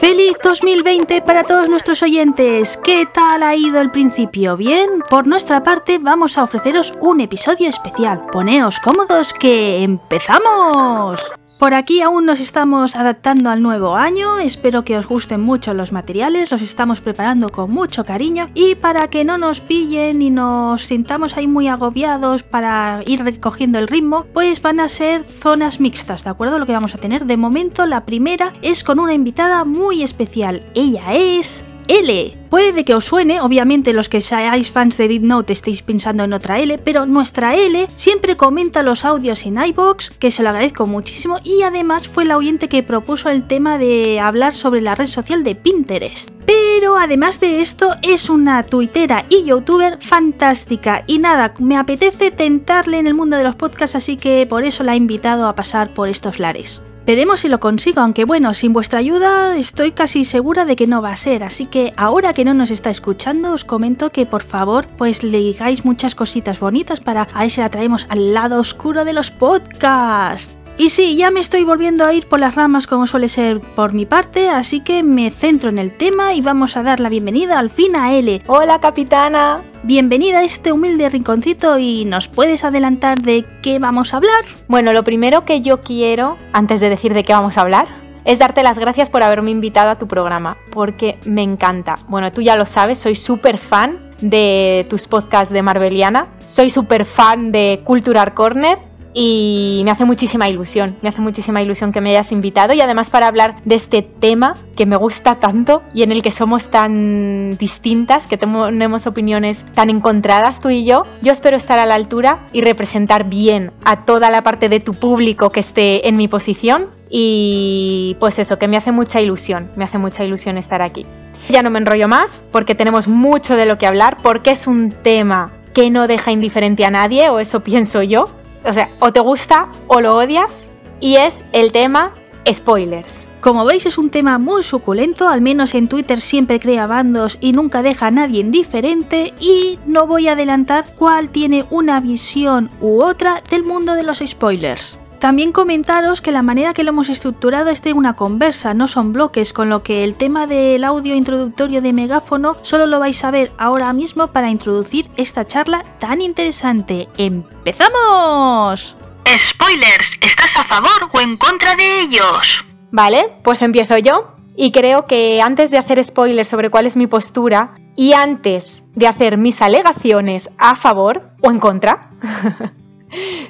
Feliz 2020 para todos nuestros oyentes. ¿Qué tal ha ido el principio? ¿Bien? Por nuestra parte vamos a ofreceros un episodio especial. Poneos cómodos que empezamos. Por aquí aún nos estamos adaptando al nuevo año, espero que os gusten mucho los materiales, los estamos preparando con mucho cariño. Y para que no nos pillen y nos sintamos ahí muy agobiados para ir recogiendo el ritmo, pues van a ser zonas mixtas, ¿de acuerdo? Lo que vamos a tener de momento, la primera es con una invitada muy especial, ella es L. Puede que os suene, obviamente los que seáis fans de Dead Note estéis pensando en otra L, pero nuestra L siempre comenta los audios en iBox, que se lo agradezco muchísimo, y además fue la oyente que propuso el tema de hablar sobre la red social de Pinterest. Pero además de esto, es una tuitera y youtuber fantástica, y nada, me apetece tentarle en el mundo de los podcasts, así que por eso la he invitado a pasar por estos lares. Veremos si lo consigo, aunque bueno, sin vuestra ayuda estoy casi segura de que no va a ser, así que ahora que no nos está escuchando os comento que por favor pues le digáis muchas cositas bonitas para a si la traemos al lado oscuro de los podcasts. Y sí, ya me estoy volviendo a ir por las ramas como suele ser por mi parte, así que me centro en el tema y vamos a dar la bienvenida al fin a L. Hola capitana. Bienvenida a este humilde rinconcito y nos puedes adelantar de qué vamos a hablar. Bueno, lo primero que yo quiero, antes de decir de qué vamos a hablar, es darte las gracias por haberme invitado a tu programa, porque me encanta. Bueno, tú ya lo sabes, soy súper fan de tus podcasts de Marveliana, soy súper fan de Cultural Corner y me hace muchísima ilusión, me hace muchísima ilusión que me hayas invitado y además para hablar de este tema que me gusta tanto y en el que somos tan distintas, que tenemos opiniones tan encontradas tú y yo, yo espero estar a la altura y representar bien a toda la parte de tu público que esté en mi posición y pues eso, que me hace mucha ilusión, me hace mucha ilusión estar aquí. Ya no me enrollo más porque tenemos mucho de lo que hablar, porque es un tema que no deja indiferente a nadie, o eso pienso yo, o sea, o te gusta o lo odias, y es el tema spoilers. Como veis es un tema muy suculento, al menos en Twitter siempre crea bandos y nunca deja a nadie indiferente y no voy a adelantar cuál tiene una visión u otra del mundo de los spoilers. También comentaros que la manera que lo hemos estructurado es de una conversa, no son bloques, con lo que el tema del audio introductorio de megáfono solo lo vais a ver ahora mismo para introducir esta charla tan interesante. ¡Empezamos! Spoilers, ¿estás a favor o en contra de ellos? Vale, pues empiezo yo. Y creo que antes de hacer spoilers sobre cuál es mi postura y antes de hacer mis alegaciones a favor o en contra,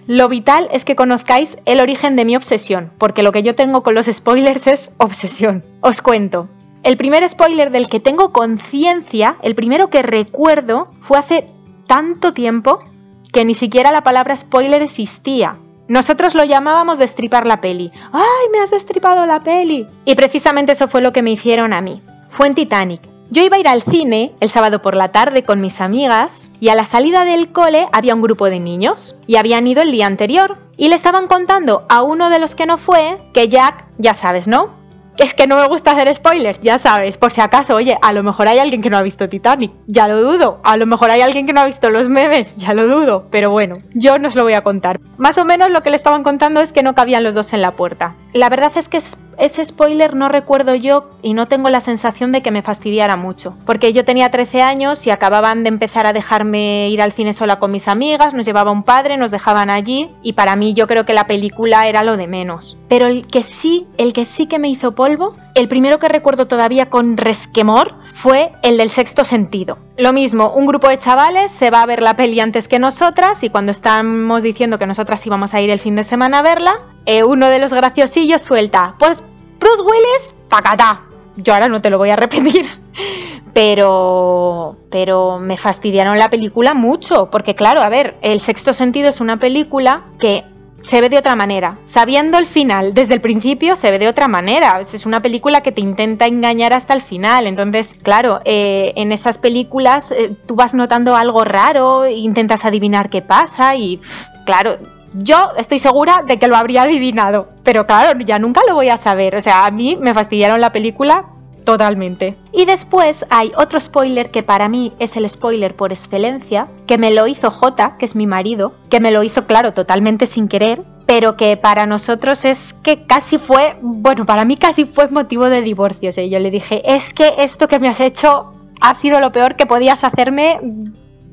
lo vital es que conozcáis el origen de mi obsesión, porque lo que yo tengo con los spoilers es obsesión. Os cuento. El primer spoiler del que tengo conciencia, el primero que recuerdo, fue hace tanto tiempo que ni siquiera la palabra spoiler existía. Nosotros lo llamábamos destripar la peli. ¡Ay, me has destripado la peli! Y precisamente eso fue lo que me hicieron a mí. Fue en Titanic. Yo iba a ir al cine el sábado por la tarde con mis amigas y a la salida del cole había un grupo de niños y habían ido el día anterior y le estaban contando a uno de los que no fue que Jack, ya sabes, ¿no? Es que no me gusta hacer spoilers, ya sabes, por si acaso, oye, a lo mejor hay alguien que no ha visto Titanic, ya lo dudo, a lo mejor hay alguien que no ha visto los memes, ya lo dudo, pero bueno, yo no os lo voy a contar. Más o menos lo que le estaban contando es que no cabían los dos en la puerta. La verdad es que ese spoiler no recuerdo yo y no tengo la sensación de que me fastidiara mucho, porque yo tenía 13 años y acababan de empezar a dejarme ir al cine sola con mis amigas, nos llevaba un padre, nos dejaban allí y para mí yo creo que la película era lo de menos. Pero el que sí, el que sí que me hizo polvo, el primero que recuerdo todavía con resquemor fue el del sexto sentido. Lo mismo, un grupo de chavales se va a ver la peli antes que nosotras y cuando estamos diciendo que nosotras íbamos a ir el fin de semana a verla, eh, uno de los graciosillos suelta, pues Bruce Willis. Yo ahora no te lo voy a repetir. Pero, pero me fastidiaron la película mucho, porque claro, a ver, El sexto sentido es una película que se ve de otra manera. Sabiendo el final desde el principio, se ve de otra manera. Es una película que te intenta engañar hasta el final. Entonces, claro, eh, en esas películas eh, tú vas notando algo raro, intentas adivinar qué pasa y, claro, yo estoy segura de que lo habría adivinado, pero claro, ya nunca lo voy a saber. O sea, a mí me fastidiaron la película totalmente. Y después hay otro spoiler que para mí es el spoiler por excelencia, que me lo hizo J, que es mi marido, que me lo hizo claro totalmente sin querer, pero que para nosotros es que casi fue, bueno, para mí casi fue motivo de divorcio. O yo le dije, es que esto que me has hecho ha sido lo peor que podías hacerme,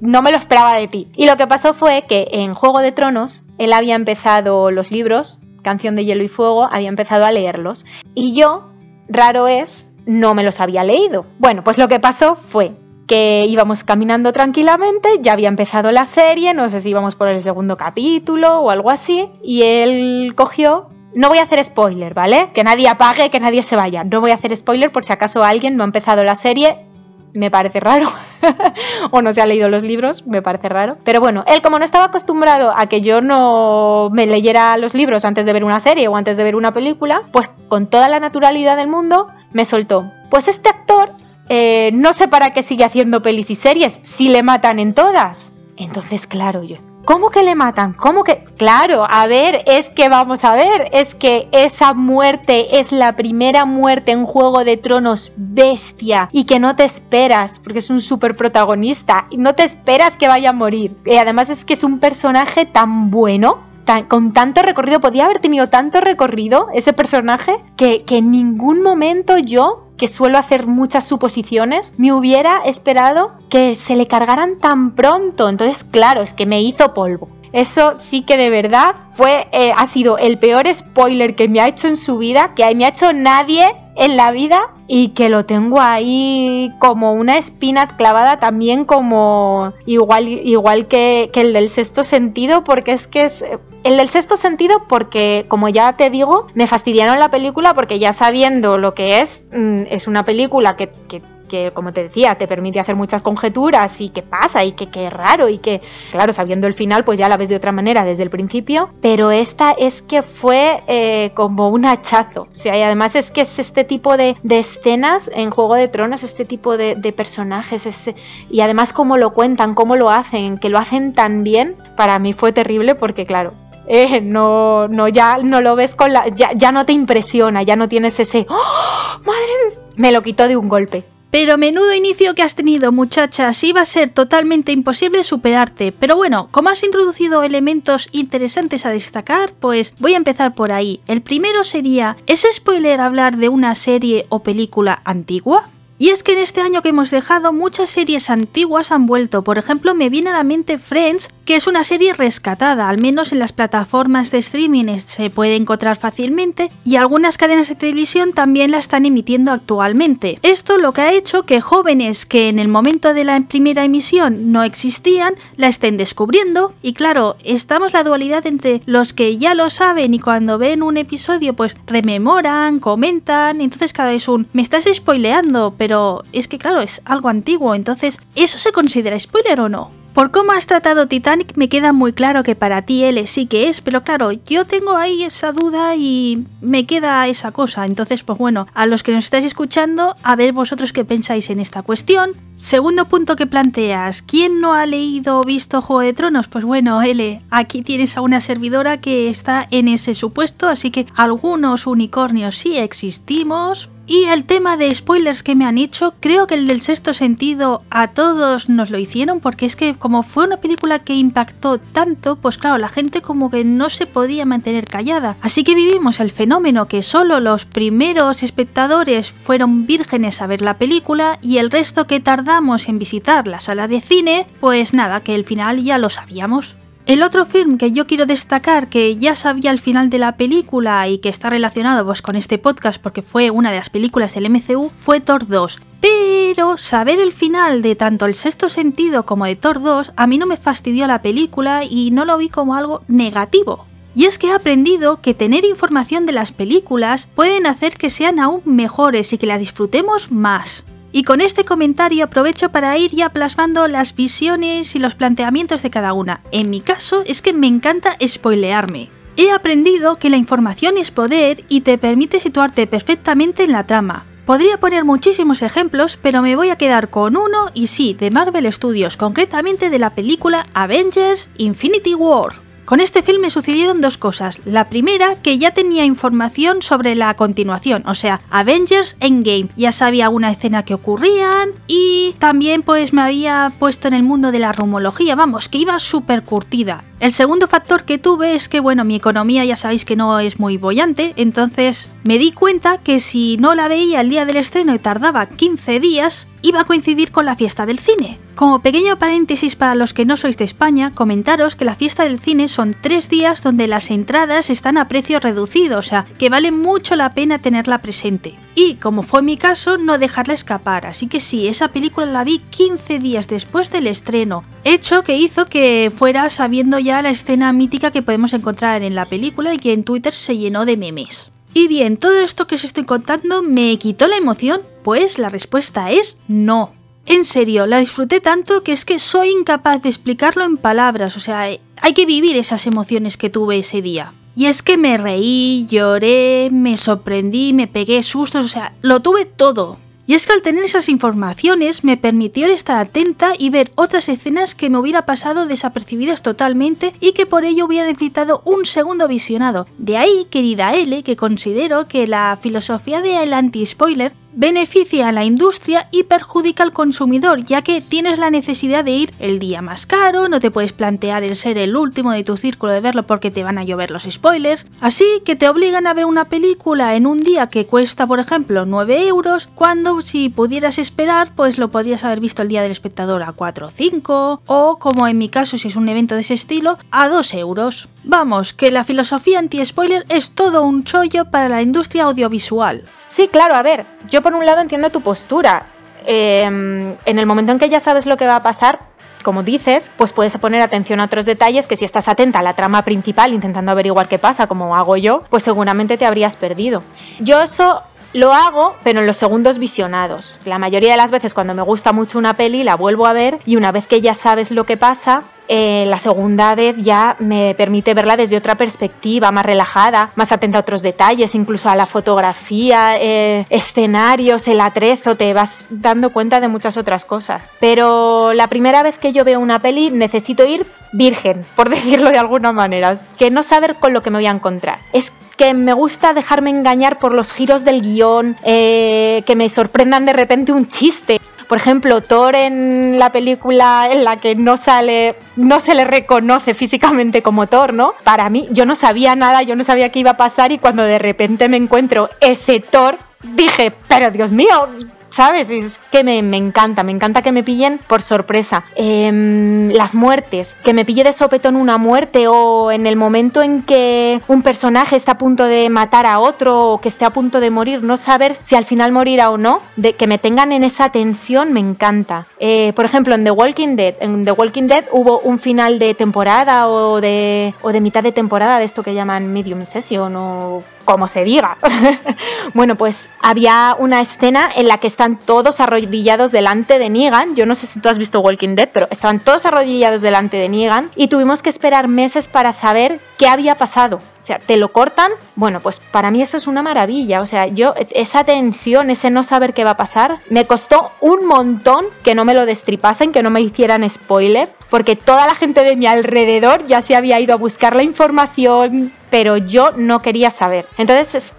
no me lo esperaba de ti. Y lo que pasó fue que en Juego de Tronos, él había empezado los libros, Canción de Hielo y Fuego, había empezado a leerlos. Y yo, raro es, no me los había leído. Bueno, pues lo que pasó fue que íbamos caminando tranquilamente, ya había empezado la serie, no sé si íbamos por el segundo capítulo o algo así, y él cogió... No voy a hacer spoiler, ¿vale? Que nadie apague, que nadie se vaya. No voy a hacer spoiler por si acaso alguien no ha empezado la serie me parece raro. o no se ha leído los libros, me parece raro. Pero bueno, él como no estaba acostumbrado a que yo no me leyera los libros antes de ver una serie o antes de ver una película, pues con toda la naturalidad del mundo me soltó. Pues este actor eh, no sé para qué sigue haciendo pelis y series si le matan en todas. Entonces, claro, yo, ¿Cómo que le matan? ¿Cómo que? Claro, a ver, es que vamos a ver, es que esa muerte es la primera muerte en Juego de Tronos bestia y que no te esperas, porque es un super protagonista y no te esperas que vaya a morir. Y además es que es un personaje tan bueno con tanto recorrido, podía haber tenido tanto recorrido ese personaje que, que en ningún momento yo que suelo hacer muchas suposiciones, me hubiera esperado que se le cargaran tan pronto. Entonces, claro, es que me hizo polvo. Eso sí que de verdad fue, eh, ha sido el peor spoiler que me ha hecho en su vida, que me ha hecho nadie en la vida y que lo tengo ahí como una espina clavada también como igual, igual que, que el del sexto sentido, porque es que es el del sexto sentido porque, como ya te digo, me fastidiaron la película porque ya sabiendo lo que es, mm, es una película que, que que, como te decía, te permite hacer muchas conjeturas y qué pasa y qué raro y que, claro, sabiendo el final, pues ya la ves de otra manera desde el principio, pero esta es que fue eh, como un hachazo. O sea, y además es que es este tipo de, escenas en Juego de Tronos, este tipo de, personajes, y además cómo lo cuentan, cómo lo hacen, que lo hacen tan bien, para mí fue terrible porque, claro, eh, no, no, ya no lo ves con la. Ya, ya no te impresiona, ya no tienes ese. ¡Oh, ¡Madre! Me lo quitó de un golpe. Pero menudo inicio que has tenido, muchachas, iba a ser totalmente imposible superarte. Pero bueno, como has introducido elementos interesantes a destacar, pues voy a empezar por ahí. El primero sería, ¿es spoiler hablar de una serie o película antigua? Y es que en este año que hemos dejado muchas series antiguas han vuelto, por ejemplo me viene a la mente Friends, que es una serie rescatada, al menos en las plataformas de streaming se puede encontrar fácilmente y algunas cadenas de televisión también la están emitiendo actualmente. Esto lo que ha hecho que jóvenes que en el momento de la primera emisión no existían, la estén descubriendo. Y claro, estamos la dualidad entre los que ya lo saben y cuando ven un episodio pues rememoran, comentan, entonces cada vez un me estás spoileando, pero pero es que claro, es algo antiguo, entonces, ¿eso se considera spoiler o no? Por cómo has tratado Titanic me queda muy claro que para ti él sí que es, pero claro, yo tengo ahí esa duda y me queda esa cosa. Entonces, pues bueno, a los que nos estáis escuchando, a ver vosotros qué pensáis en esta cuestión. Segundo punto que planteas, ¿quién no ha leído o visto Juego de Tronos? Pues bueno, L, aquí tienes a una servidora que está en ese supuesto, así que algunos unicornios sí existimos, y el tema de spoilers que me han hecho, creo que el del sexto sentido a todos nos lo hicieron porque es que como fue una película que impactó tanto, pues claro, la gente como que no se podía mantener callada. Así que vivimos el fenómeno que solo los primeros espectadores fueron vírgenes a ver la película y el resto que tardamos en visitar la sala de cine, pues nada, que el final ya lo sabíamos. El otro film que yo quiero destacar, que ya sabía al final de la película y que está relacionado pues, con este podcast porque fue una de las películas del MCU, fue Thor 2. Pero saber el final de tanto el sexto sentido como de Thor 2 a mí no me fastidió la película y no lo vi como algo negativo. Y es que he aprendido que tener información de las películas pueden hacer que sean aún mejores y que la disfrutemos más. Y con este comentario aprovecho para ir ya plasmando las visiones y los planteamientos de cada una. En mi caso es que me encanta spoilearme. He aprendido que la información es poder y te permite situarte perfectamente en la trama. Podría poner muchísimos ejemplos, pero me voy a quedar con uno y sí, de Marvel Studios, concretamente de la película Avengers Infinity War. Con este film me sucedieron dos cosas. La primera, que ya tenía información sobre la continuación, o sea, Avengers Endgame. Ya sabía una escena que ocurrían y también pues me había puesto en el mundo de la rumología, vamos, que iba súper curtida. El segundo factor que tuve es que, bueno, mi economía ya sabéis que no es muy bollante, entonces me di cuenta que si no la veía el día del estreno y tardaba 15 días, iba a coincidir con la fiesta del cine. Como pequeño paréntesis para los que no sois de España, comentaros que la fiesta del cine son tres días donde las entradas están a precio reducido, o sea, que vale mucho la pena tenerla presente. Y como fue mi caso, no dejarla escapar, así que sí, esa película la vi 15 días después del estreno, hecho que hizo que fuera sabiendo ya la escena mítica que podemos encontrar en la película y que en Twitter se llenó de memes. Y bien, todo esto que os estoy contando me quitó la emoción, pues la respuesta es no. En serio, la disfruté tanto que es que soy incapaz de explicarlo en palabras, o sea, hay que vivir esas emociones que tuve ese día. Y es que me reí, lloré, me sorprendí, me pegué sustos, o sea, lo tuve todo. Y es que al tener esas informaciones me permitió estar atenta y ver otras escenas que me hubiera pasado desapercibidas totalmente y que por ello hubiera necesitado un segundo visionado. De ahí, querida L, que considero que la filosofía del anti-spoiler beneficia a la industria y perjudica al consumidor, ya que tienes la necesidad de ir el día más caro, no te puedes plantear el ser el último de tu círculo de verlo porque te van a llover los spoilers, así que te obligan a ver una película en un día que cuesta, por ejemplo, 9 euros, cuando si pudieras esperar, pues lo podrías haber visto el día del espectador a 4 o 5, o como en mi caso si es un evento de ese estilo, a 2 euros. Vamos, que la filosofía anti-spoiler es todo un chollo para la industria audiovisual. Sí, claro, a ver, yo por un lado entiendo tu postura. Em, en el momento en que ya sabes lo que va a pasar, como dices, pues puedes poner atención a otros detalles que si estás atenta a la trama principal intentando averiguar qué pasa, como hago yo, pues seguramente te habrías perdido. Yo eso lo hago, pero en los segundos visionados. La mayoría de las veces cuando me gusta mucho una peli la vuelvo a ver y una vez que ya sabes lo que pasa, eh, la segunda vez ya me permite verla desde otra perspectiva, más relajada, más atenta a otros detalles, incluso a la fotografía, eh, escenarios, el atrezo, te vas dando cuenta de muchas otras cosas. Pero la primera vez que yo veo una peli necesito ir virgen, por decirlo de alguna manera, que no saber con lo que me voy a encontrar. Es que me gusta dejarme engañar por los giros del guion, eh, que me sorprendan de repente un chiste por ejemplo, Thor en la película en la que no sale, no se le reconoce físicamente como Thor, ¿no? Para mí, yo no sabía nada, yo no sabía qué iba a pasar y cuando de repente me encuentro ese Thor, dije, pero Dios mío, ¿sabes? Es que me, encanta, me encanta que me pillen por sorpresa. Em, las muertes, que me pille de sopetón una muerte o en el momento en que un personaje está a punto de matar a otro o que esté a punto de morir, no saber si al final morirá o no, de que me tengan en esa tensión me encanta. Eh, por ejemplo, en The Walking Dead, en The Walking Dead hubo un final de temporada o de, o de mitad de temporada de esto que llaman medium session o como se diga. bueno, pues había una escena en la que están todos arrodillados delante de Negan. Yo no sé si tú has visto Walking Dead, pero estaban todos arrodillados delante de Negan y tuvimos que esperar meses para saber qué había pasado. O sea, te lo cortan. Bueno, pues para mí eso es una maravilla. O sea, yo, esa tensión, ese no saber qué va a pasar, me costó un montón que no me lo destripasen, que no me hicieran spoiler, porque toda la gente de mi alrededor ya se había ido a buscar la información, pero yo no quería saber. Entonces es,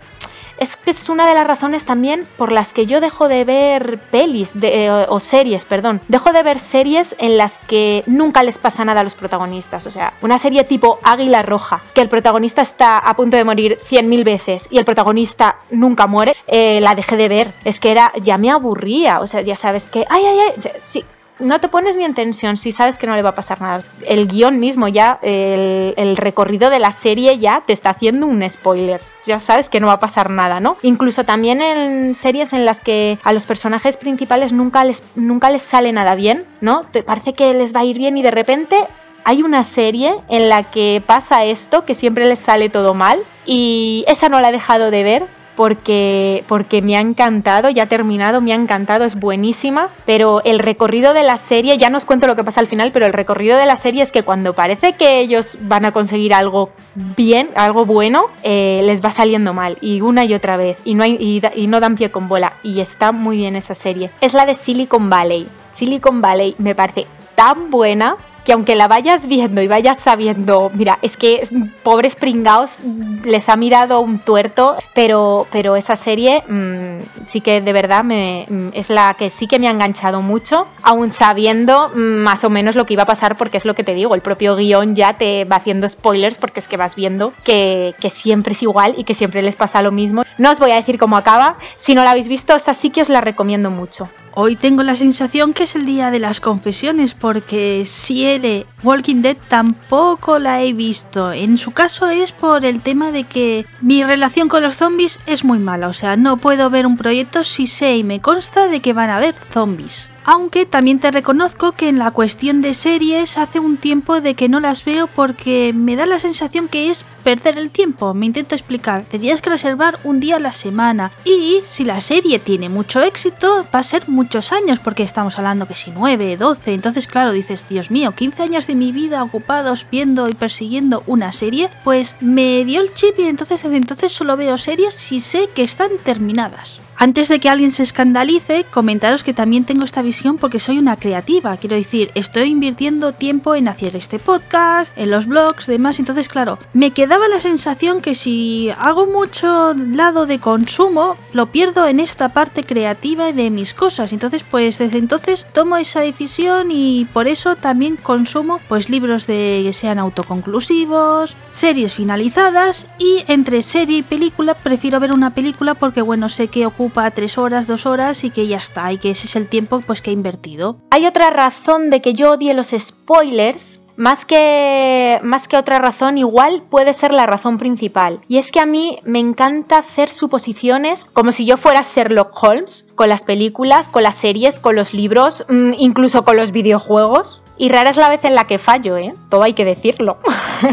es que es una de las razones también por las que yo dejo de ver pelis de, eh, o series, perdón. Dejo de ver series en las que nunca les pasa nada a los protagonistas. O sea, una serie tipo Águila Roja, que el protagonista está a punto de morir cien mil veces y el protagonista nunca muere, eh, la dejé de ver. Es que era, ya me aburría. O sea, ya sabes que, ay, ay, ay, sí, no te pones ni en tensión si sabes que no le va a pasar nada. El guion mismo ya, el, recorrido de la serie ya te está haciendo un spoiler. Ya sabes que no va a pasar nada, ¿no? Incluso también en series en las que a los personajes principales nunca les, nunca les sale nada bien, ¿no? Te parece que les va a ir bien y de repente hay una serie en la que pasa esto, que siempre les sale todo mal, y esa no la he dejado de ver, porque, porque me ha encantado, ya ha terminado, me ha encantado, es buenísima, pero el recorrido de la serie, ya no os cuento lo que pasa al final, pero el recorrido de la serie es que cuando parece que ellos van a conseguir algo bien, algo bueno, eh, les va saliendo mal, y una y otra vez, y no, y no dan pie con bola, y está muy bien esa serie. Es la de Silicon Valley. Silicon Valley me parece tan buena que aunque la vayas viendo y vayas sabiendo, mira, es que pobres pringaos les ha mirado un tuerto, pero, pero esa serie mmm, sí que de verdad me, mm, es la que sí que me ha enganchado mucho, aún sabiendo mm, más o menos lo que iba a pasar, porque es lo que te digo, el propio guion ya te va haciendo spoilers porque es que vas viendo que, que siempre es igual y que siempre les pasa lo mismo. No os voy a decir cómo acaba, si no la habéis visto, esta sí que os la recomiendo mucho. Hoy tengo la sensación que es el día de las confesiones porque si L Walking Dead tampoco la he visto. En su caso es por el tema de que mi relación con los zombies es muy mala, o sea, no puedo ver un proyecto si sé y me consta de que van a haber zombies. Aunque también te reconozco que en la cuestión de series hace un tiempo de que no las veo porque me da la sensación que es perder el tiempo. Me intento explicar, tendrías que reservar un día a la semana y si la serie tiene mucho éxito va a ser muchos años porque estamos hablando que si 9, 12, entonces claro dices, Dios mío, 15 años de mi vida ocupados viendo y persiguiendo una serie, pues me dio el chip y entonces desde entonces solo veo series si sé que están terminadas. Antes de que alguien se escandalice, comentaros que también tengo esta visión porque soy una creativa. Quiero decir, estoy invirtiendo tiempo en hacer este podcast, en los blogs, demás. Entonces, claro, me quedaba la sensación que si hago mucho lado de consumo, lo pierdo en esta parte creativa de mis cosas. Entonces, pues desde entonces tomo esa decisión y por eso también consumo pues libros de que sean autoconclusivos, series finalizadas y entre serie y película prefiero ver una película porque bueno, sé que ocupa tres horas, dos horas y que ya está, y que ese es el tiempo pues que he invertido. Hay otra razón de que yo odie los spoilers, más que, más que otra razón, igual puede ser la razón principal. Y es que a mí me encanta hacer suposiciones como si yo fuera Sherlock Holmes, con las películas, con las series, con los libros, mm, incluso con los videojuegos. Y rara es la vez en la que fallo, ¿eh? Todo hay que decirlo.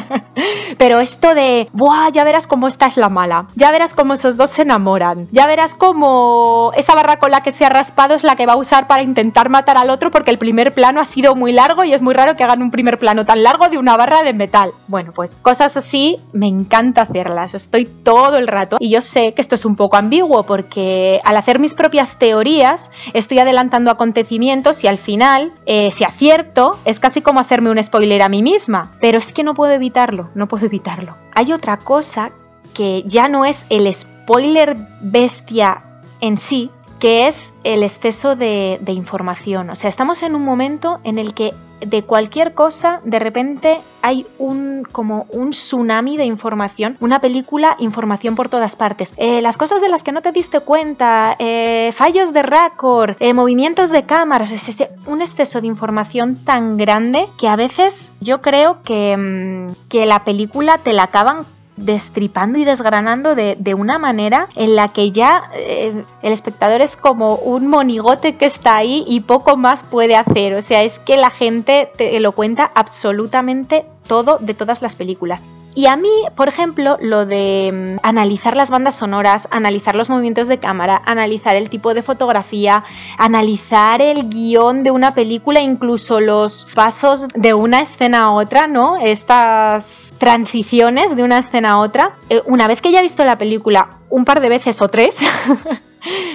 Pero esto de, ¡buah! Ya verás cómo esta es la mala. Ya verás cómo esos dos se enamoran. Ya verás cómo esa barra con la que se ha raspado es la que va a usar para intentar matar al otro porque el primer plano ha sido muy largo y es muy raro que hagan un primer plano tan largo de una barra de metal. Bueno, pues cosas así me encanta hacerlas. Estoy todo el rato. Y yo sé que esto es un poco ambiguo porque al hacer mis propias teorías estoy adelantando acontecimientos y al final, eh, si acierto, es casi como hacerme un spoiler a mí misma. Pero es que no puedo evitarlo, no puedo evitarlo. Hay otra cosa que ya no es el spoiler bestia en sí, que es el exceso de, información. O sea, estamos en un momento en el que de cualquier cosa, de repente hay un como un tsunami de información, una película, información por todas partes. Eh, las cosas de las que no te diste cuenta, eh, fallos de récord, eh, movimientos de cámaras, es un exceso de información tan grande que a veces yo creo que, mm, que la película te la acaban destripando y desgranando de, una manera en la que ya eh, el espectador es como un monigote que está ahí y poco más puede hacer. O sea, es que la gente te lo cuenta absolutamente todo de todas las películas. Y a mí, por ejemplo, lo de mm, analizar las bandas sonoras, analizar los movimientos de cámara, analizar el tipo de fotografía, analizar el guion de una película, incluso los pasos de una escena a otra, ¿no? Estas transiciones de una escena a otra. Eh, una vez que ya he visto la película un par de veces o tres,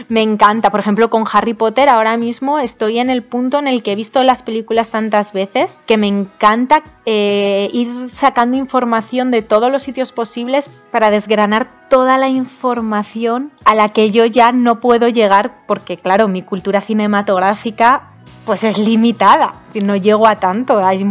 me encanta. Por ejemplo, con Harry Potter ahora mismo estoy en el punto en el que he visto las películas tantas veces que me encanta eh, ir sacando información de todos los sitios posibles para desgranar toda la información a la que yo ya no puedo llegar porque, claro, mi cultura cinematográfica pues es limitada. No llego a tanto. Hay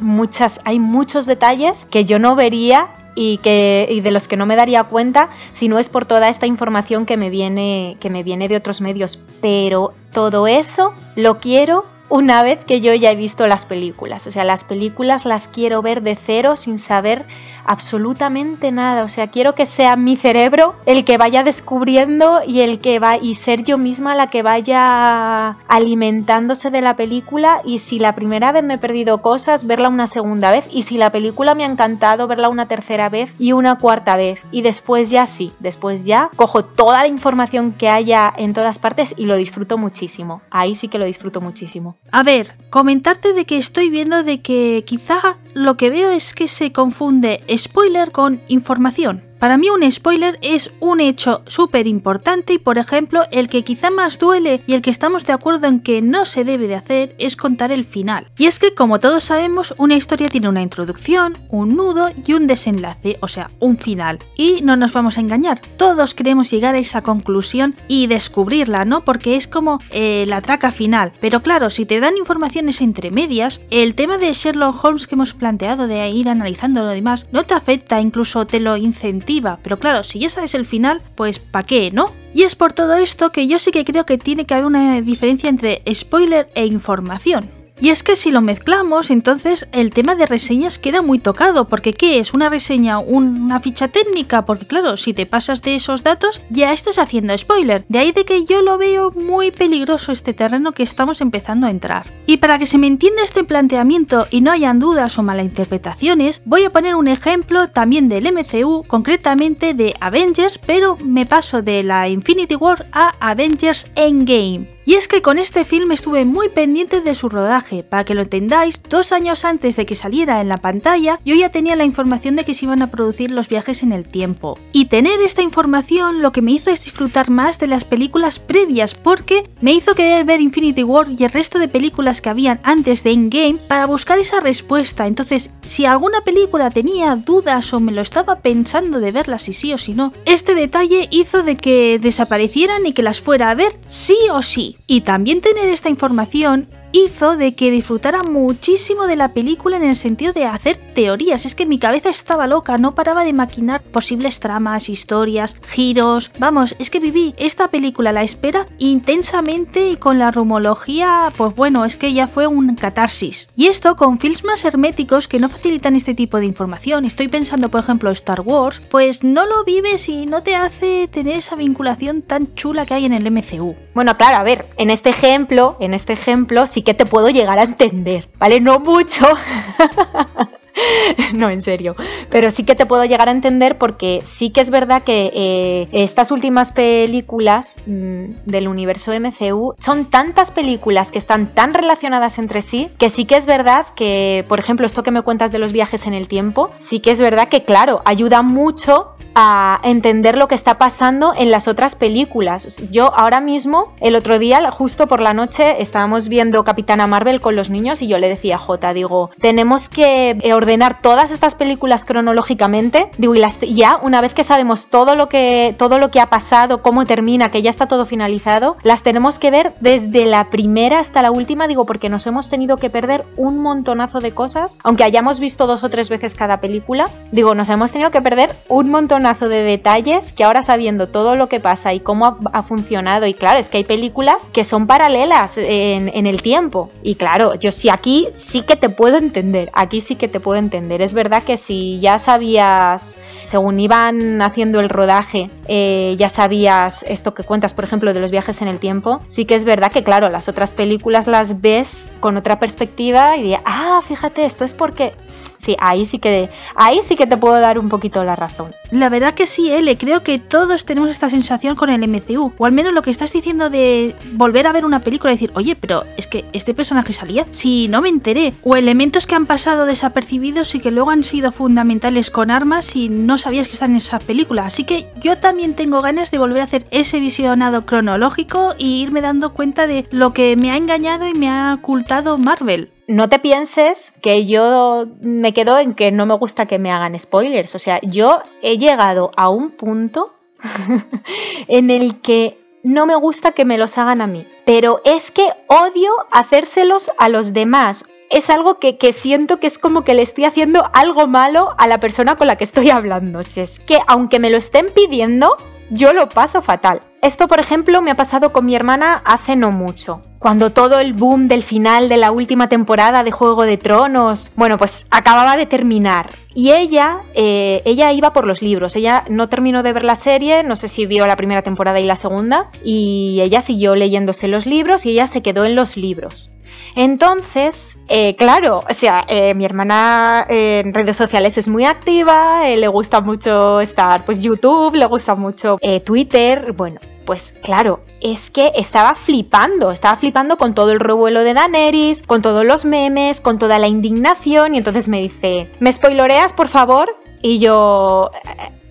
muchas, hay muchos detalles que yo no vería y, que, de los que no me daría cuenta si no es por toda esta información que me viene, que me viene de otros medios. Pero todo eso lo quiero una vez que yo ya he visto las películas. O sea, las películas las quiero ver de cero sin saber absolutamente nada. O sea, quiero que sea mi cerebro el que vaya descubriendo y el que va y ser yo misma la que vaya alimentándose de la película y si la primera vez me he perdido cosas, verla una segunda vez y si la película me ha encantado, verla una tercera vez y una cuarta vez y después ya sí, después ya cojo toda la información que haya en todas partes y lo disfruto muchísimo. Ahí sí que lo disfruto muchísimo. A ver, comentarte de que estoy viendo de que quizá lo que veo es que se confunde spoiler con información. Para mí un spoiler es un hecho súper importante y por ejemplo el que quizá más duele y el que estamos de acuerdo en que no se debe de hacer es contar el final. Y es que como todos sabemos una historia tiene una introducción, un nudo y un desenlace, o sea, un final. Y no nos vamos a engañar, todos queremos llegar a esa conclusión y descubrirla, ¿no? Porque es como eh, la traca final. Pero claro, si te dan informaciones entre medias, el tema de Sherlock Holmes que hemos planteado de ir analizando lo demás no te afecta, incluso te lo incentiva. Pero claro, si ya sabes el final, pues ¿pa' qué, no? Y es por todo esto que yo sí que creo que tiene que haber una diferencia entre spoiler e información. Y es que si lo mezclamos, entonces el tema de reseñas queda muy tocado, porque ¿qué es? ¿Una reseña? ¿Una ficha técnica? Porque claro, si te pasas de esos datos, ya estás haciendo spoiler. De ahí de que yo lo veo muy peligroso este terreno que estamos empezando a entrar. Y para que se me entienda este planteamiento y no hayan dudas o malinterpretaciones, voy a poner un ejemplo también del MCU, concretamente de Avengers, pero me paso de la Infinity War a Avengers Endgame. Y es que con este film estuve muy pendiente de su rodaje, para que lo entendáis, dos años antes de que saliera en la pantalla, yo ya tenía la información de que se iban a producir los viajes en el tiempo. Y tener esta información lo que me hizo es disfrutar más de las películas previas, porque me hizo querer ver Infinity War y el resto de películas que habían antes de Endgame para buscar esa respuesta. Entonces, si alguna película tenía dudas o me lo estaba pensando de verla si sí o si no, este detalle hizo de que desaparecieran y que las fuera a ver sí o sí. Y también tener esta información hizo de que disfrutara muchísimo de la película en el sentido de hacer teorías. Es que mi cabeza estaba loca, no paraba de maquinar posibles tramas, historias, giros. Vamos, es que viví esta película a la espera intensamente y con la rumología, pues bueno, es que ya fue un catarsis. Y esto con films más herméticos que no facilitan este tipo de información. Estoy pensando, por ejemplo, Star Wars, pues no lo vives y no te hace tener esa vinculación tan chula que hay en el MCU. Bueno, claro, a ver, en este ejemplo, en este ejemplo, que te puedo llegar a entender, ¿vale? No mucho. no, en serio. Pero sí que te puedo llegar a entender porque sí que es verdad que eh, estas últimas películas mm, del universo MCU son tantas películas que están tan relacionadas entre sí que sí que es verdad que, por ejemplo, esto que me cuentas de los viajes en el tiempo, sí que es verdad que, claro, ayuda mucho a entender lo que está pasando en las otras películas. Yo ahora mismo, el otro día, justo por la noche, estábamos viendo Capitana Marvel con los niños y yo le decía a Jota, digo, tenemos que ordenar todas estas películas cronológicamente, digo, y las, ya una vez que sabemos todo lo que, todo lo que ha pasado, cómo termina, que ya está todo finalizado, las tenemos que ver desde la primera hasta la última, digo, porque nos hemos tenido que perder un montonazo de cosas, aunque hayamos visto dos o tres veces cada película, digo, nos hemos tenido que perder un montonazo de detalles que ahora sabiendo todo lo que pasa y cómo ha, funcionado, y claro, es que hay películas que son paralelas en, en, el tiempo. Y claro, yo sí aquí sí que te puedo entender, aquí sí que te puedo entender. Es verdad que si ya sabías, según iban haciendo el rodaje, eh, ya sabías esto que cuentas, por ejemplo, de los viajes en el tiempo, sí que es verdad que, claro, las otras películas las ves con otra perspectiva y dices, ah, fíjate, esto es porque sí, ahí sí que ahí sí que te puedo dar un poquito la razón. La verdad que sí, L, creo que todos tenemos esta sensación con el MCU, o al menos lo que estás diciendo de volver a ver una película y decir, oye, pero es que este personaje salía, si no me enteré, o elementos que han pasado desapercibidos y que luego han sido fundamentales con armas y no sabías que están en esa película, así que yo también tengo ganas de volver a hacer ese visionado cronológico y irme dando cuenta de lo que me ha engañado y me ha ocultado Marvel no te pienses que yo me quedo en que no me gusta que me hagan spoilers. O sea, yo he llegado a un punto en el que no me gusta que me los hagan a mí. Pero es que odio hacérselos a los demás. Es algo que, siento que es como que le estoy haciendo algo malo a la persona con la que estoy hablando. Si es que aunque me lo estén pidiendo, yo lo paso fatal. Esto, por ejemplo, me ha pasado con mi hermana hace no mucho. Cuando todo el boom del final de la última temporada de Juego de Tronos, bueno, pues acababa de terminar. Y ella, eh, ella iba por los libros. Ella no terminó de ver la serie, no sé si vio la primera temporada y la segunda. Y ella siguió leyéndose los libros y ella se quedó en los libros. Entonces, eh, claro, o sea, eh, mi hermana en redes sociales es muy activa, le gusta mucho estar, pues YouTube, le gusta mucho Twitter, bueno, pues claro, es que estaba flipando, estaba flipando con todo el revuelo de Daenerys, con todos los memes, con toda la indignación y entonces me dice, ¿me spoiloreas por favor? Y yo,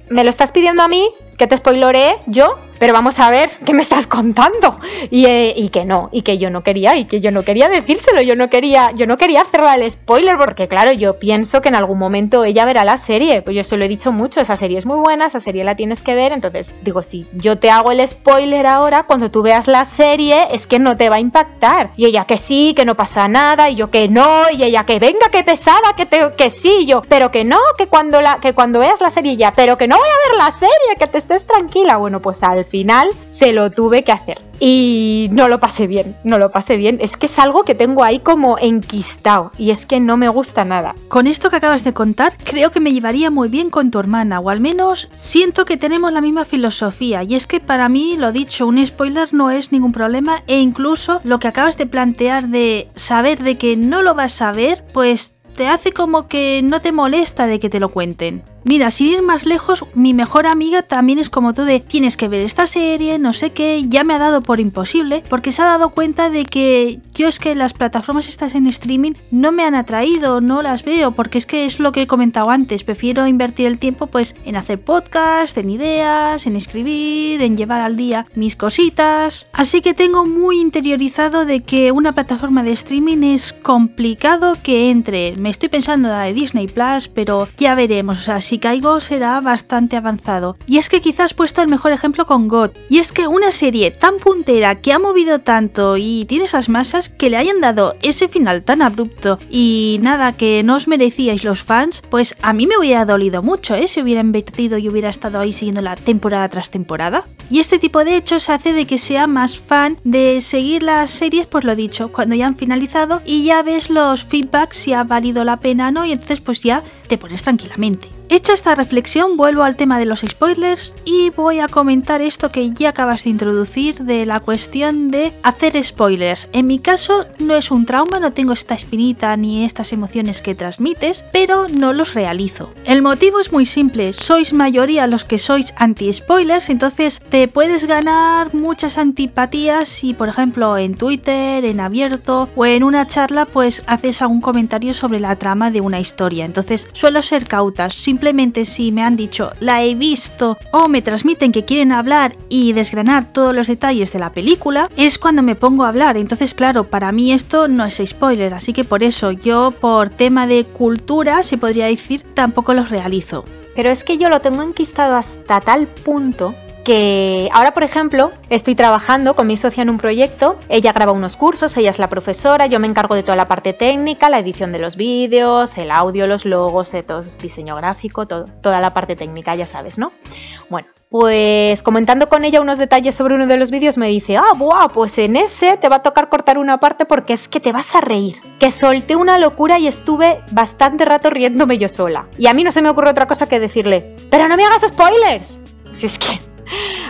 ¿me lo estás pidiendo a mí? ¿Que te spoileré yo? Pero vamos a ver, ¿qué me estás contando? Y, eh, y, que no, y que yo no quería, y que yo no quería decírselo, yo no quería, yo no quería hacerle el spoiler, porque claro, yo pienso que en algún momento ella verá la serie, pues yo se lo he dicho mucho, esa serie es muy buena, esa serie la tienes que ver, entonces digo, si yo te hago el spoiler ahora, cuando tú veas la serie, es que no te va a impactar. Y ella que sí, que no pasa nada, y yo que no, y ella que venga, que pesada, que, te, que sí, yo, pero que no, que cuando, la, que cuando veas la serie ya, pero que no voy a ver la serie, que te estés tranquila. Bueno, pues al final se lo tuve que hacer. Y no lo pasé bien, no lo pasé bien. Es que es algo que tengo ahí como enquistado y es que no me gusta nada. Con esto que acabas de contar, creo que me llevaría muy bien con tu hermana, o al menos siento que tenemos la misma filosofía. Y es que para mí, lo dicho, un spoiler no es ningún problema e incluso lo que acabas de plantear de saber de que no lo vas a ver, pues te hace como que no te molesta de que te lo cuenten. Mira, sin ir más lejos, mi mejor amiga también es como tú de tienes que ver esta serie, no sé qué, ya me ha dado por imposible, porque se ha dado cuenta de que yo es que las plataformas estas en streaming no me han atraído, no las veo, porque es que es lo que he comentado antes, prefiero invertir el tiempo pues en hacer podcast, en ideas, en escribir, en llevar al día mis cositas, así que tengo muy interiorizado de que una plataforma de streaming es complicado que entre, me estoy pensando en la de Disney Plus, pero ya veremos, o sea, si caigo será bastante avanzado. Y es que quizás puesto el mejor ejemplo con God. Y es que una serie tan puntera que ha movido tanto y tiene esas masas que le hayan dado ese final tan abrupto y nada que no os merecíais los fans, pues a mí me hubiera dolido mucho, ¿eh? Si hubiera invertido y hubiera estado ahí siguiendo la temporada tras temporada. Y este tipo de hechos hace de que sea más fan de seguir las series, pues lo dicho, cuando ya han finalizado y ya ves los feedbacks si ha valido la pena o no y entonces pues ya te pones tranquilamente. Hecha esta reflexión, vuelvo al tema de los spoilers y voy a comentar esto que ya acabas de introducir de la cuestión de hacer spoilers. En mi caso no es un trauma, no tengo esta espinita ni estas emociones que transmites, pero no los realizo. El motivo es muy simple, sois mayoría los que sois anti-spoilers, entonces te puedes ganar muchas antipatías si por ejemplo en Twitter, en abierto o en una charla pues haces algún comentario sobre la trama de una historia. Entonces suelo ser cautas, simplemente si me han dicho la he visto o me transmiten que quieren hablar y desgranar todos los detalles de la película, es cuando me pongo a hablar. Entonces, claro, para mí esto no es spoiler, así que por eso yo, por tema de cultura, se podría decir, tampoco los realizo. Pero es que yo lo tengo enquistado hasta tal punto que ahora, por ejemplo, estoy trabajando con mi socia en un proyecto, ella graba unos cursos, ella es la profesora, yo me encargo de toda la parte técnica, la edición de los vídeos, el audio, los logos, el diseño gráfico, toda la parte técnica, ya sabes, ¿no? Bueno, pues comentando con ella unos detalles sobre uno de los vídeos me dice, ah, buah, pues en ese te va a tocar cortar una parte porque es que te vas a reír. Que solté una locura y estuve bastante rato riéndome yo sola. Y a mí no se me ocurre otra cosa que decirle, pero no me hagas spoilers. Si es que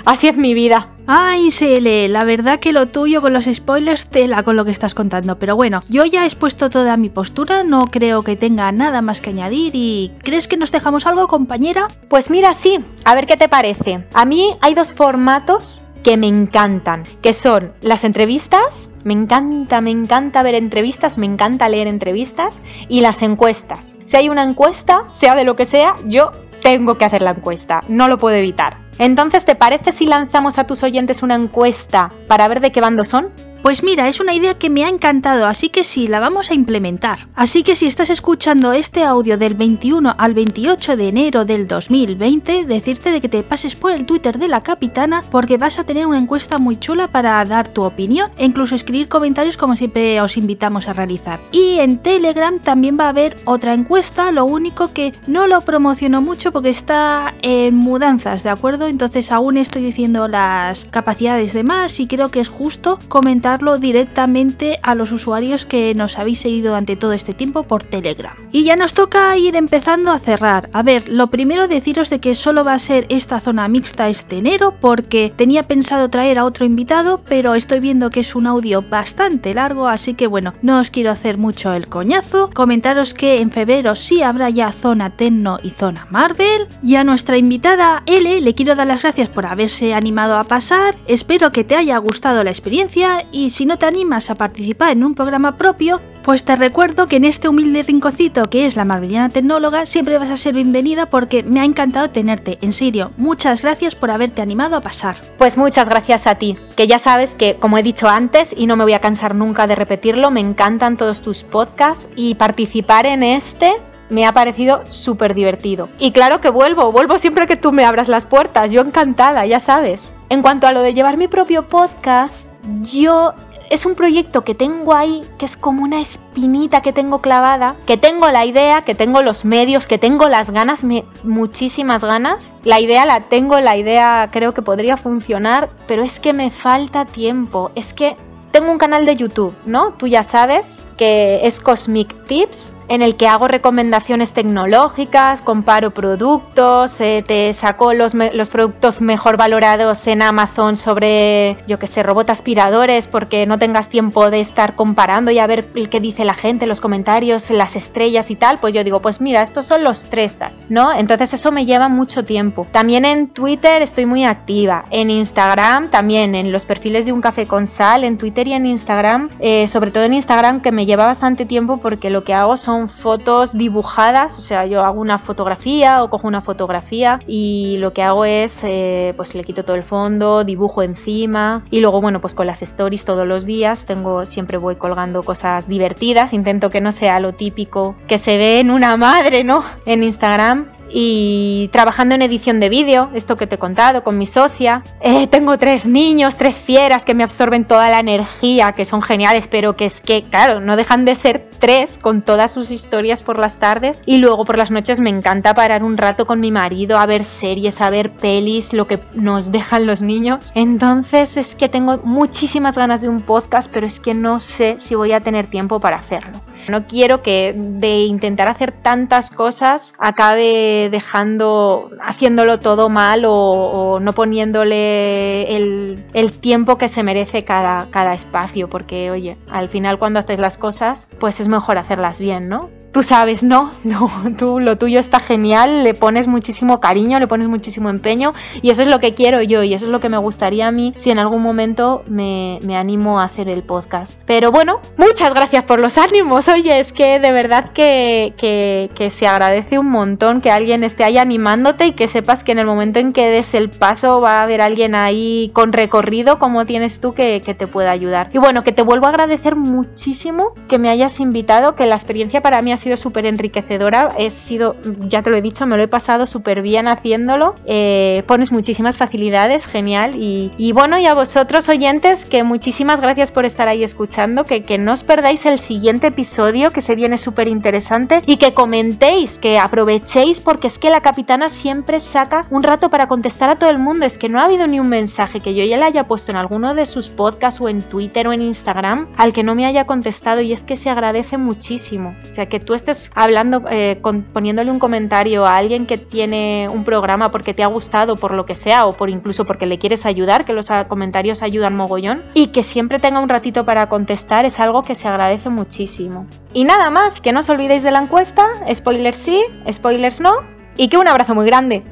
Así es mi vida. Ay, Sele, la verdad que lo tuyo con los spoilers tela con lo que estás contando, pero bueno, yo ya he expuesto toda mi postura, no creo que tenga nada más que añadir y ¿crees que nos dejamos algo, compañera? Pues mira, sí, a ver qué te parece. A mí hay dos formatos que me encantan, que son las entrevistas, me encanta, me encanta ver entrevistas, me encanta leer entrevistas y las encuestas. Si hay una encuesta, sea de lo que sea, yo tengo que hacer la encuesta, no lo puedo evitar. Entonces, ¿te parece si lanzamos a tus oyentes una encuesta para ver de qué bando son? Pues mira, es una idea que me ha encantado, así que sí, la vamos a implementar. Así que si estás escuchando este audio del 21 al 28 de enero del 2020, decirte de que te pases por el Twitter de la capitana porque vas a tener una encuesta muy chula para dar tu opinión e incluso escribir comentarios como siempre os invitamos a realizar. Y en Telegram también va a haber otra encuesta, lo único que no lo promociono mucho porque está en mudanzas, ¿de acuerdo? Entonces aún estoy diciendo las capacidades de más y creo que es justo comentar directamente a los usuarios que nos habéis seguido durante todo este tiempo por Telegram. Y ya nos toca ir empezando a cerrar. A ver, lo primero deciros de que solo va a ser esta zona mixta este enero porque tenía pensado traer a otro invitado, pero estoy viendo que es un audio bastante largo, así que bueno, no os quiero hacer mucho el coñazo. Comentaros que en febrero sí habrá ya zona Tenno y zona Marvel. Y a nuestra invitada L le quiero dar las gracias por haberse animado a pasar. Espero que te haya gustado la experiencia y si no te animas a participar en un programa propio, Pues te recuerdo que en este humilde rincocito que es la Marveliana Tecnóloga siempre vas a ser bienvenida porque me ha encantado tenerte. En serio, muchas gracias por haberte animado a pasar. Pues muchas gracias a ti, que ya sabes que, como he dicho antes, y no me voy a cansar nunca de repetirlo, me encantan todos tus podcasts y participar en este me ha parecido súper divertido. Y claro que vuelvo, vuelvo siempre que tú me abras las puertas, yo encantada, ya sabes. En cuanto a lo de llevar mi propio podcast, yo es un proyecto que tengo ahí, que es como una espinita que tengo clavada, que tengo la idea, que tengo los medios, que tengo las ganas, muchísimas ganas. La idea la tengo, la idea creo que podría funcionar, pero es que me falta tiempo. Es que tengo un canal de YouTube, ¿no? Tú ya sabes que es Cosmic Tips en el que hago recomendaciones tecnológicas, comparo productos, eh, te saco los, los, productos mejor valorados en Amazon sobre, yo que sé, robot aspiradores, porque no tengas tiempo de estar comparando y a ver qué dice la gente, los comentarios, las estrellas y tal, pues yo digo, pues mira, estos son los tres tal, ¿no? Entonces eso me lleva mucho tiempo. También en Twitter estoy muy activa, en Instagram también, en los perfiles de un café con sal, en Twitter y en Instagram, eh, sobre todo en Instagram que me lleva bastante tiempo porque lo que hago son fotos dibujadas, o sea, yo hago una fotografía o cojo una fotografía y lo que hago es, eh, pues le quito todo el fondo, dibujo encima y luego, bueno, pues con las stories todos los días tengo, siempre voy colgando cosas divertidas, intento que no sea lo típico que se ve en una madre, ¿no? En Instagram y trabajando en edición de vídeo, esto que te he contado con mi socia. Eh, tengo tres niños, tres fieras que me absorben toda la energía, que son geniales, pero que es que, claro, no dejan de ser tres con todas sus historias por las tardes. Y luego por las noches me encanta parar un rato con mi marido a ver series, a ver pelis, lo que nos dejan los niños. Entonces es que tengo muchísimas ganas de un podcast, pero es que no sé si voy a tener tiempo para hacerlo. No quiero que de intentar hacer tantas cosas acabe dejando, haciéndolo todo mal o, no poniéndole el, tiempo que se merece cada, cada espacio, porque oye, al final cuando haces las cosas, pues es mejor hacerlas bien, ¿no? Tú sabes, no, no, tú lo tuyo está genial, le pones muchísimo cariño, le pones muchísimo empeño y eso es lo que quiero yo y eso es lo que me gustaría a mí si en algún momento me, animo a hacer el podcast. Pero bueno, muchas gracias por los ánimos, oye, es que de verdad que, se agradece un montón que alguien esté ahí animándote y que sepas que en el momento en que des el paso va a haber alguien ahí con recorrido como tienes tú que te pueda ayudar. Y bueno, que te vuelvo a agradecer muchísimo que me hayas invitado, que la experiencia para mí ha sido sido súper enriquecedora. He sido, ya te lo he dicho, me lo he pasado súper bien haciéndolo. Eh, pones muchísimas facilidades, genial. Y, bueno, y a vosotros oyentes, que muchísimas gracias por estar ahí escuchando, que, que no os perdáis el siguiente episodio, que se viene súper interesante, y que comentéis, que aprovechéis, porque es que la capitana siempre saca un rato para contestar a todo el mundo. Es que no ha habido ni un mensaje que yo ya le haya puesto en alguno de sus podcasts o en Twitter o en Instagram al que no me haya contestado y es que se agradece muchísimo. O sea, que tú estés hablando, eh, poniéndole un comentario a alguien que tiene un programa porque te ha gustado, por lo que sea, o por incluso porque le quieres ayudar, que los comentarios ayudan mogollón, y que siempre tenga un ratito para contestar, es algo que se agradece muchísimo. Y nada más, que no os olvidéis de la encuesta, spoilers sí, spoilers no, y que un abrazo muy grande.